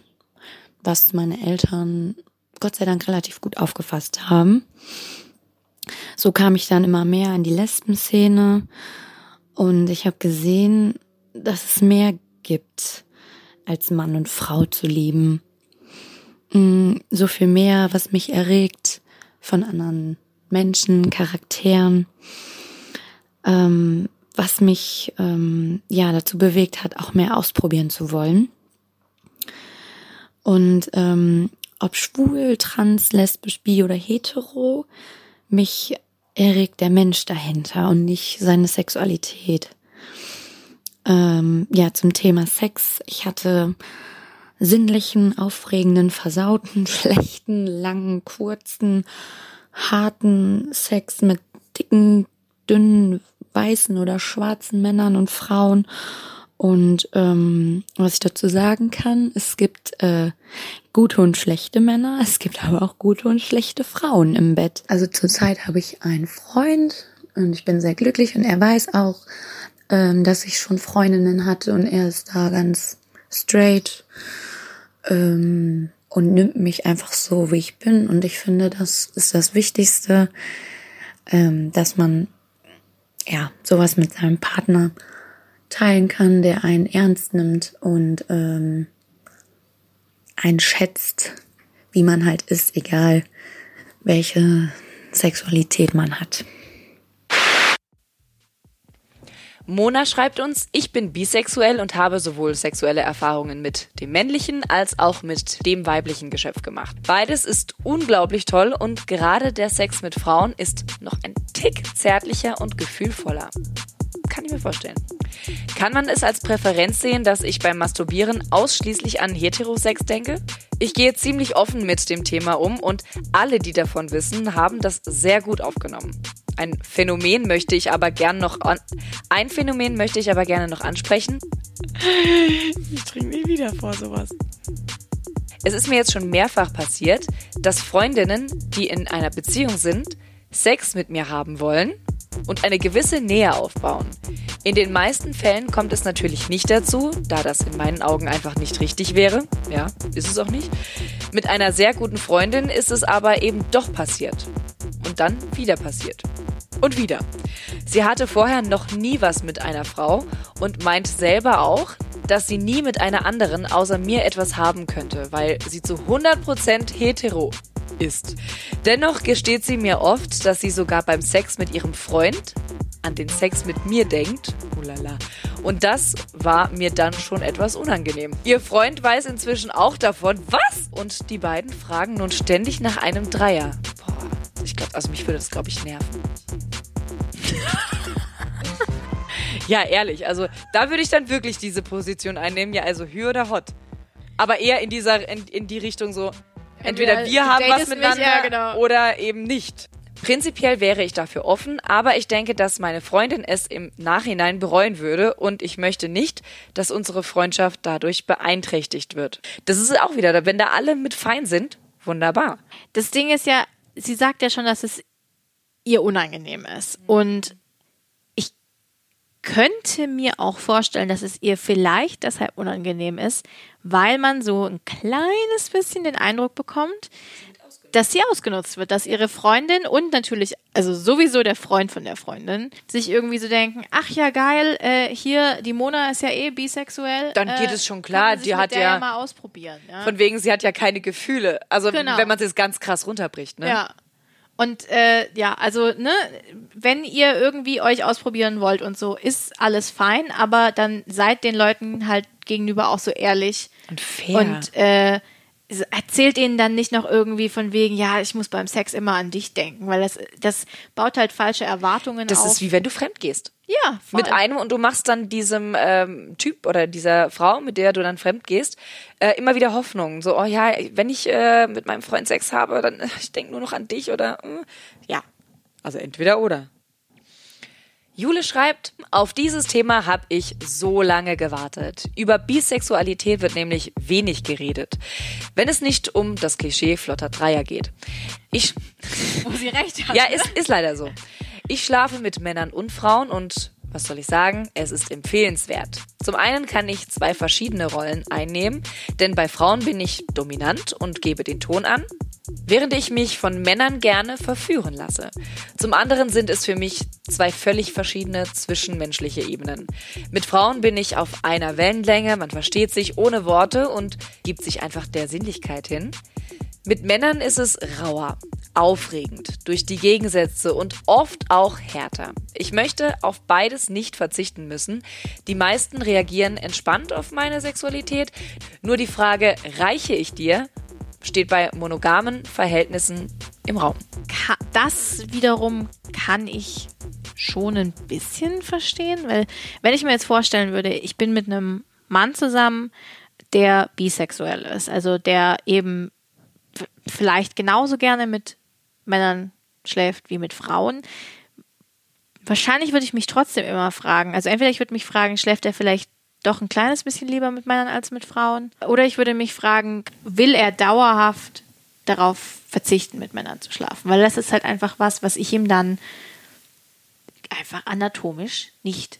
was meine Eltern Gott sei Dank relativ gut aufgefasst haben. So kam ich dann immer mehr in die Lesben-Szene und ich habe gesehen, dass es mehr gibt, als Mann und Frau zu lieben. Mm, so viel mehr, was mich erregt von anderen Menschen, Charakteren, ähm, was mich ähm, ja dazu bewegt hat, auch mehr ausprobieren zu wollen. Und ähm, ob schwul, trans, lesbisch, bi oder hetero, mich erregt der Mensch dahinter und nicht seine Sexualität. Ähm, ja, zum Thema Sex. Ich hatte sinnlichen, aufregenden, versauten, schlechten, langen, kurzen, harten Sex mit dicken, dünnen, weißen oder schwarzen Männern und Frauen. Und ähm, was ich dazu sagen kann, es gibt äh, gute und schlechte Männer, es gibt aber auch gute und schlechte Frauen im Bett. Also zurzeit habe ich einen Freund und ich bin sehr glücklich und er weiß auch, ähm, dass ich schon Freundinnen hatte und er ist da ganz straight ähm, und nimmt mich einfach so, wie ich bin. Und ich finde, das ist das Wichtigste, ähm, dass man ja sowas mit seinem Partner teilen kann, der einen ernst nimmt und ähm, einen schätzt wie man halt ist, egal welche Sexualität man hat. Mona schreibt uns, ich bin bisexuell und habe sowohl sexuelle Erfahrungen mit dem männlichen als auch mit dem weiblichen Geschöpf gemacht. Beides ist unglaublich toll und gerade der Sex mit Frauen ist noch ein Tick zärtlicher und gefühlvoller. Kann ich mir vorstellen. Kann man es als Präferenz sehen, dass ich beim Masturbieren ausschließlich an Heterosex denke? Ich gehe ziemlich offen mit dem Thema um und alle, die davon wissen, haben das sehr gut aufgenommen. Ein Phänomen möchte ich aber gern noch ein Phänomen möchte ich aber gerne noch ansprechen. Ich trinke nie wieder vor sowas. Es ist mir jetzt schon mehrfach passiert, dass Freundinnen, die in einer Beziehung sind, Sex mit mir haben wollen und eine gewisse Nähe aufbauen. In den meisten Fällen kommt es natürlich nicht dazu, da das in meinen Augen einfach nicht richtig wäre. Ja, ist es auch nicht. Mit einer sehr guten Freundin ist es aber eben doch passiert. Und dann wieder passiert. Und wieder. Sie hatte vorher noch nie was mit einer Frau und meint selber auch, dass sie nie mit einer anderen außer mir etwas haben könnte, weil sie zu 100% hetero ist. Dennoch gesteht sie mir oft, dass sie sogar beim Sex mit ihrem Freund an den Sex mit mir denkt. Ulala. Und das war mir dann schon etwas unangenehm. Ihr Freund weiß inzwischen auch davon. Was? Und die beiden fragen nun ständig nach einem Dreier. Boah, ich glaube, also mich würde das, glaube ich, nerven. ja, ehrlich. Also da würde ich dann wirklich diese Position einnehmen. Ja, also Hü oder Hot. Aber eher in dieser, in, in die Richtung so, entweder wir haben was miteinander mich, ja, genau. oder eben nicht. Prinzipiell wäre ich dafür offen, aber ich denke, dass meine Freundin es im Nachhinein bereuen würde und ich möchte nicht, dass unsere Freundschaft dadurch beeinträchtigt wird. Das ist auch wieder, wenn da alle mit fein sind, wunderbar. Das Ding ist ja, sie sagt ja schon, dass es ihr unangenehm ist. Und ich könnte mir auch vorstellen, dass es ihr vielleicht deshalb unangenehm ist, weil man so ein kleines bisschen den Eindruck bekommt, dass sie ausgenutzt wird, dass ihre Freundin und natürlich, also sowieso der Freund von der Freundin, sich irgendwie so denken, ach ja geil, äh, hier, die Mona ist ja eh bisexuell. Dann geht äh, es schon klar, die hat ja, ja, mal ausprobieren. Ja? Von wegen, sie hat ja keine Gefühle. Also genau. wenn man es jetzt ganz krass runterbricht, ne? Ja. Und äh, ja, also ne, wenn ihr irgendwie euch ausprobieren wollt und so, ist alles fein, aber dann seid den Leuten halt gegenüber auch so ehrlich und fair. Und äh, erzählt ihnen dann nicht noch irgendwie von wegen, ja, ich muss beim Sex immer an dich denken, weil das, das baut halt falsche Erwartungen das auf. Das ist wie wenn du fremd gehst. Ja, voll. Mit einem und du machst dann diesem ähm, Typ oder dieser Frau, mit der du dann fremd gehst, äh, immer wieder Hoffnung. So, oh ja, wenn ich äh, mit meinem Freund Sex habe, dann äh, ich denke nur noch an dich oder äh, ja. Also entweder oder. Jule schreibt, auf dieses Thema habe ich so lange gewartet. Über Bisexualität wird nämlich wenig geredet, wenn es nicht um das Klischee flotter Dreier geht. Ich, Wo sie recht hat. ja, ist, ist leider so. Ich schlafe mit Männern und Frauen und was soll ich sagen? Es ist empfehlenswert. Zum einen kann ich zwei verschiedene Rollen einnehmen, denn bei Frauen bin ich dominant und gebe den Ton an während ich mich von Männern gerne verführen lasse. Zum anderen sind es für mich zwei völlig verschiedene zwischenmenschliche Ebenen. Mit Frauen bin ich auf einer Wellenlänge, man versteht sich ohne Worte und gibt sich einfach der Sinnlichkeit hin. Mit Männern ist es rauer, aufregend, durch die Gegensätze und oft auch härter. Ich möchte auf beides nicht verzichten müssen. Die meisten reagieren entspannt auf meine Sexualität. Nur die Frage, reiche ich dir? steht bei monogamen Verhältnissen im Raum. Das wiederum kann ich schon ein bisschen verstehen, weil wenn ich mir jetzt vorstellen würde, ich bin mit einem Mann zusammen, der bisexuell ist, also der eben vielleicht genauso gerne mit Männern schläft wie mit Frauen. Wahrscheinlich würde ich mich trotzdem immer fragen, also entweder ich würde mich fragen, schläft er vielleicht doch ein kleines bisschen lieber mit Männern als mit Frauen? Oder ich würde mich fragen, will er dauerhaft darauf verzichten, mit Männern zu schlafen? Weil das ist halt einfach was, was ich ihm dann einfach anatomisch nicht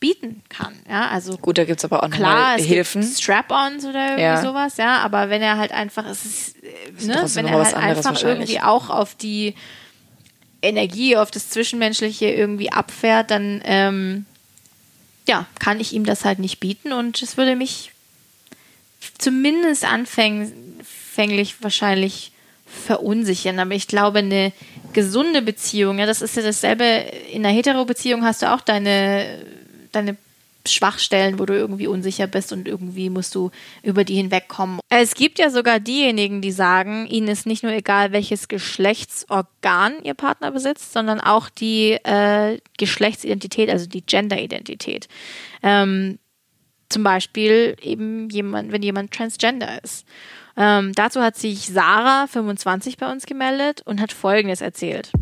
bieten kann. Ja, also gut, da gibt es aber auch klar, es Hilfen. Strap-ons oder irgendwie ja. sowas, ja, aber wenn er halt einfach, es ist, ist ne, wenn er halt einfach irgendwie auch auf die Energie, auf das Zwischenmenschliche irgendwie abfährt, dann ähm, ja, kann ich ihm das halt nicht bieten und es würde mich zumindest anfänglich wahrscheinlich verunsichern. Aber ich glaube, eine gesunde Beziehung, ja, das ist ja dasselbe. In einer Hetero-Beziehung hast du auch deine, deine Schwachstellen, wo du irgendwie unsicher bist und irgendwie musst du über die hinwegkommen. Es gibt ja sogar diejenigen, die sagen, ihnen ist nicht nur egal, welches Geschlechtsorgan ihr Partner besitzt, sondern auch die äh, Geschlechtsidentität, also die Genderidentität. Ähm, zum Beispiel eben jemand, wenn jemand transgender ist. Ähm, dazu hat sich Sarah, 25, bei uns gemeldet und hat Folgendes erzählt.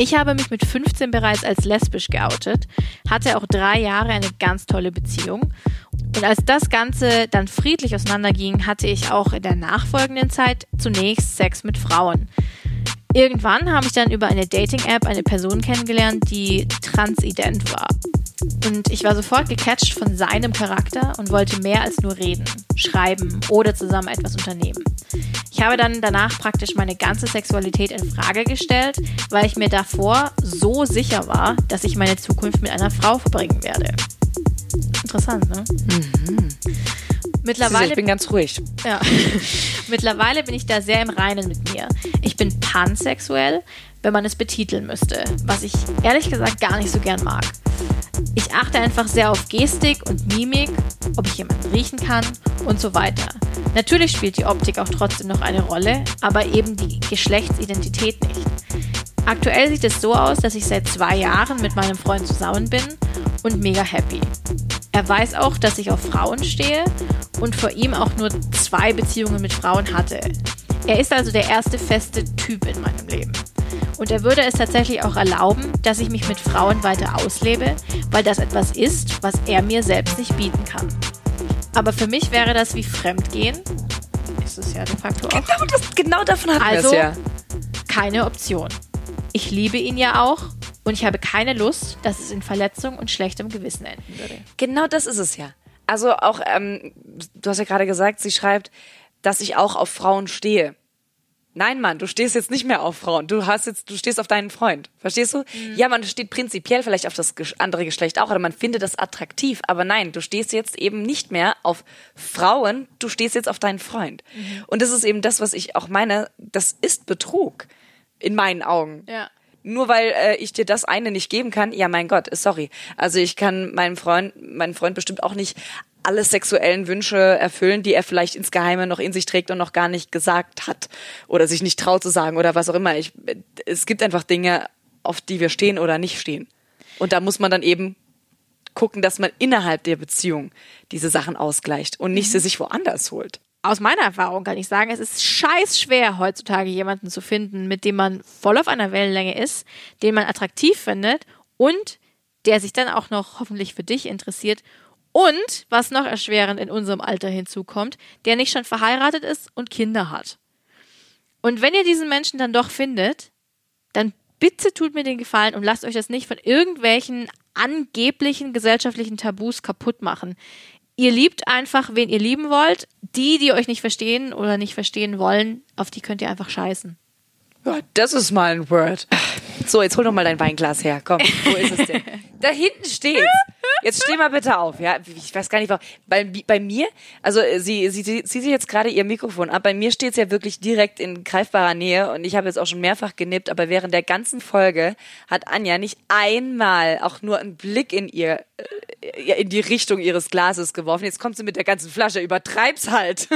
Ich habe mich mit 15 bereits als lesbisch geoutet, hatte auch drei Jahre eine ganz tolle Beziehung. Und als das Ganze dann friedlich auseinanderging, hatte ich auch in der nachfolgenden Zeit zunächst Sex mit Frauen. Irgendwann habe ich dann über eine Dating-App eine Person kennengelernt, die transident war. Und ich war sofort gecatcht von seinem Charakter und wollte mehr als nur reden, schreiben oder zusammen etwas unternehmen. Ich habe dann danach praktisch meine ganze Sexualität in Frage gestellt, weil ich mir davor so sicher war, dass ich meine Zukunft mit einer Frau verbringen werde. Interessant, ne? Mhm. Mittlerweile, ich bin ganz ruhig. Ja. Mittlerweile bin ich da sehr im Reinen mit mir. Ich bin pansexuell, wenn man es betiteln müsste, was ich ehrlich gesagt gar nicht so gern mag. Ich achte einfach sehr auf Gestik und Mimik, ob ich jemanden riechen kann und so weiter. Natürlich spielt die Optik auch trotzdem noch eine Rolle, aber eben die Geschlechtsidentität nicht. Aktuell sieht es so aus, dass ich seit zwei Jahren mit meinem Freund zusammen bin und mega happy. Er weiß auch, dass ich auf Frauen stehe und vor ihm auch nur zwei Beziehungen mit Frauen hatte. Er ist also der erste feste Typ in meinem Leben. Und er würde es tatsächlich auch erlauben, dass ich mich mit Frauen weiter auslebe, weil das etwas ist, was er mir selbst nicht bieten kann. Aber für mich wäre das wie Fremdgehen. Ist es ja de facto auch. Genau, das, genau davon hatten also, wir es ja. keine Option. Ich liebe ihn ja auch und ich habe keine Lust, dass es in Verletzung und schlechtem Gewissen enden würde. Genau das ist es ja. Also auch, ähm, du hast ja gerade gesagt, sie schreibt, dass ich auch auf Frauen stehe. Nein, Mann, du stehst jetzt nicht mehr auf Frauen. Du hast jetzt, du stehst auf deinen Freund. Verstehst du? Mhm. Ja, man steht prinzipiell vielleicht auf das andere Geschlecht auch oder man findet das attraktiv. Aber nein, du stehst jetzt eben nicht mehr auf Frauen. Du stehst jetzt auf deinen Freund. Mhm. Und das ist eben das, was ich auch meine. Das ist Betrug. In meinen Augen. Ja nur weil äh, ich dir das eine nicht geben kann, ja mein Gott, sorry. Also ich kann meinem Freund, meinen Freund bestimmt auch nicht alle sexuellen Wünsche erfüllen, die er vielleicht ins Geheime noch in sich trägt und noch gar nicht gesagt hat oder sich nicht traut zu sagen oder was auch immer. Ich, es gibt einfach Dinge, auf die wir stehen oder nicht stehen. Und da muss man dann eben gucken, dass man innerhalb der Beziehung diese Sachen ausgleicht und nicht sie sich woanders holt. Aus meiner Erfahrung kann ich sagen, es ist scheiß schwer heutzutage jemanden zu finden, mit dem man voll auf einer Wellenlänge ist, den man attraktiv findet und der sich dann auch noch hoffentlich für dich interessiert und, was noch erschwerend in unserem Alter hinzukommt, der nicht schon verheiratet ist und Kinder hat. Und wenn ihr diesen Menschen dann doch findet, dann bitte tut mir den Gefallen und lasst euch das nicht von irgendwelchen angeblichen gesellschaftlichen Tabus kaputt machen. Ihr liebt einfach, wen ihr lieben wollt. Die, die euch nicht verstehen oder nicht verstehen wollen, auf die könnt ihr einfach scheißen. Ja, das ist mal ein Word. So, jetzt hol doch mal dein Weinglas her. Komm, wo ist es denn? da hinten steht's. Jetzt steh mal bitte auf, ja. Ich weiß gar nicht, warum. Bei, bei mir, also äh, sie, sie, sie zieht sich jetzt gerade ihr Mikrofon ab. Bei mir steht's ja wirklich direkt in greifbarer Nähe und ich habe jetzt auch schon mehrfach genippt, aber während der ganzen Folge hat Anja nicht einmal auch nur einen Blick in ihr, äh, in die Richtung ihres Glases geworfen. Jetzt kommt sie mit der ganzen Flasche, übertreib's halt.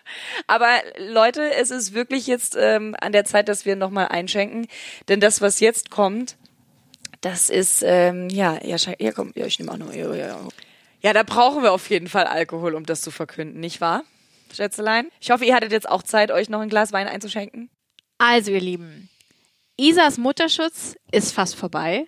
aber Leute, es ist wirklich jetzt ähm, an der Zeit, dass wir nochmal einschenken, denn das, was jetzt kommt, das ist, ähm, ja, ja, ja, komm, ja, ich nehme auch noch. Ja, ja. ja, da brauchen wir auf jeden Fall Alkohol, um das zu verkünden, nicht wahr, Schätzelein? Ich hoffe, ihr hattet jetzt auch Zeit, euch noch ein Glas Wein einzuschenken. Also, ihr Lieben, Isas Mutterschutz ist fast vorbei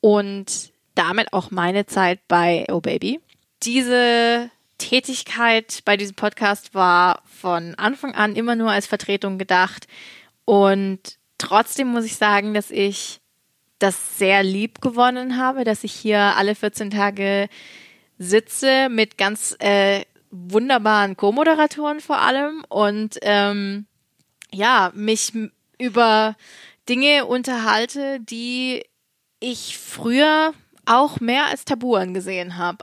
und damit auch meine Zeit bei Oh Baby. Diese Tätigkeit bei diesem Podcast war von Anfang an immer nur als Vertretung gedacht und trotzdem muss ich sagen, dass ich das sehr lieb gewonnen habe, dass ich hier alle 14 Tage sitze mit ganz äh, wunderbaren Co-Moderatoren vor allem und ähm, ja, mich über Dinge unterhalte, die ich früher auch mehr als Tabu angesehen habe.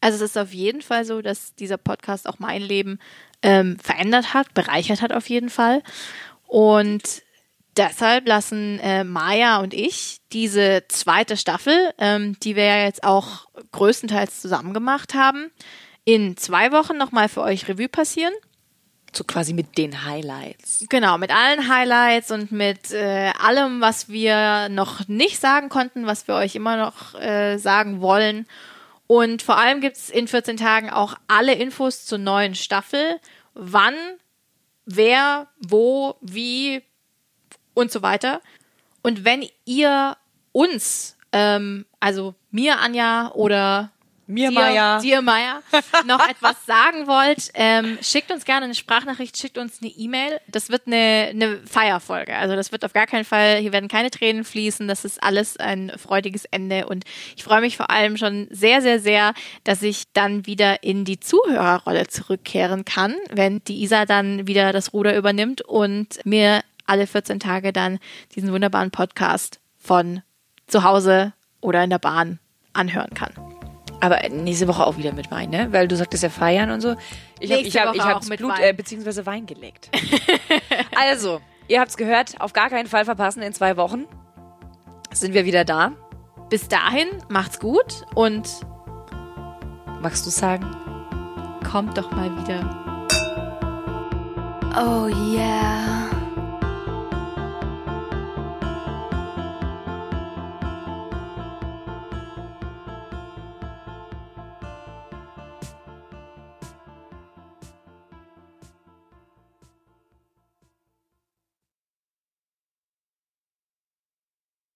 Also es ist auf jeden Fall so, dass dieser Podcast auch mein Leben ähm, verändert hat, bereichert hat auf jeden Fall. Und deshalb lassen äh, Maya und ich diese zweite Staffel, ähm, die wir ja jetzt auch größtenteils zusammen gemacht haben, in zwei Wochen nochmal für euch Revue passieren. So quasi mit den Highlights. Genau, mit allen Highlights und mit äh, allem, was wir noch nicht sagen konnten, was wir euch immer noch äh, sagen wollen. Und vor allem gibt's in 14 Tagen auch alle Infos zur neuen Staffel. Wann, wer, wo, wie und so weiter. Und wenn ihr uns, ähm, also mir, Anja oder Mir, dir, Maya. dir, Maya, noch etwas sagen wollt, ähm, schickt uns gerne eine Sprachnachricht, schickt uns eine E-Mail. Das wird eine, eine Feierfolge. Also das wird auf gar keinen Fall, hier werden keine Tränen fließen. Das ist alles ein freudiges Ende. Und ich freue mich vor allem schon sehr, sehr, sehr, dass ich dann wieder in die Zuhörerrolle zurückkehren kann, wenn die Isa dann wieder das Ruder übernimmt und mir alle 14 Tage dann diesen wunderbaren Podcast von zu Hause oder in der Bahn anhören kann. Aber nächste Woche auch wieder mit Wein, ne? Weil du sagtest ja feiern und so. Ich habe ich hab, ich hab auch mit Blut Wein. äh, beziehungsweise Wein gelegt. also, ihr habt's gehört, auf gar keinen Fall verpassen. In zwei Wochen sind wir wieder da. Bis dahin, macht's gut und Magst du sagen? kommt doch mal wieder. Oh yeah.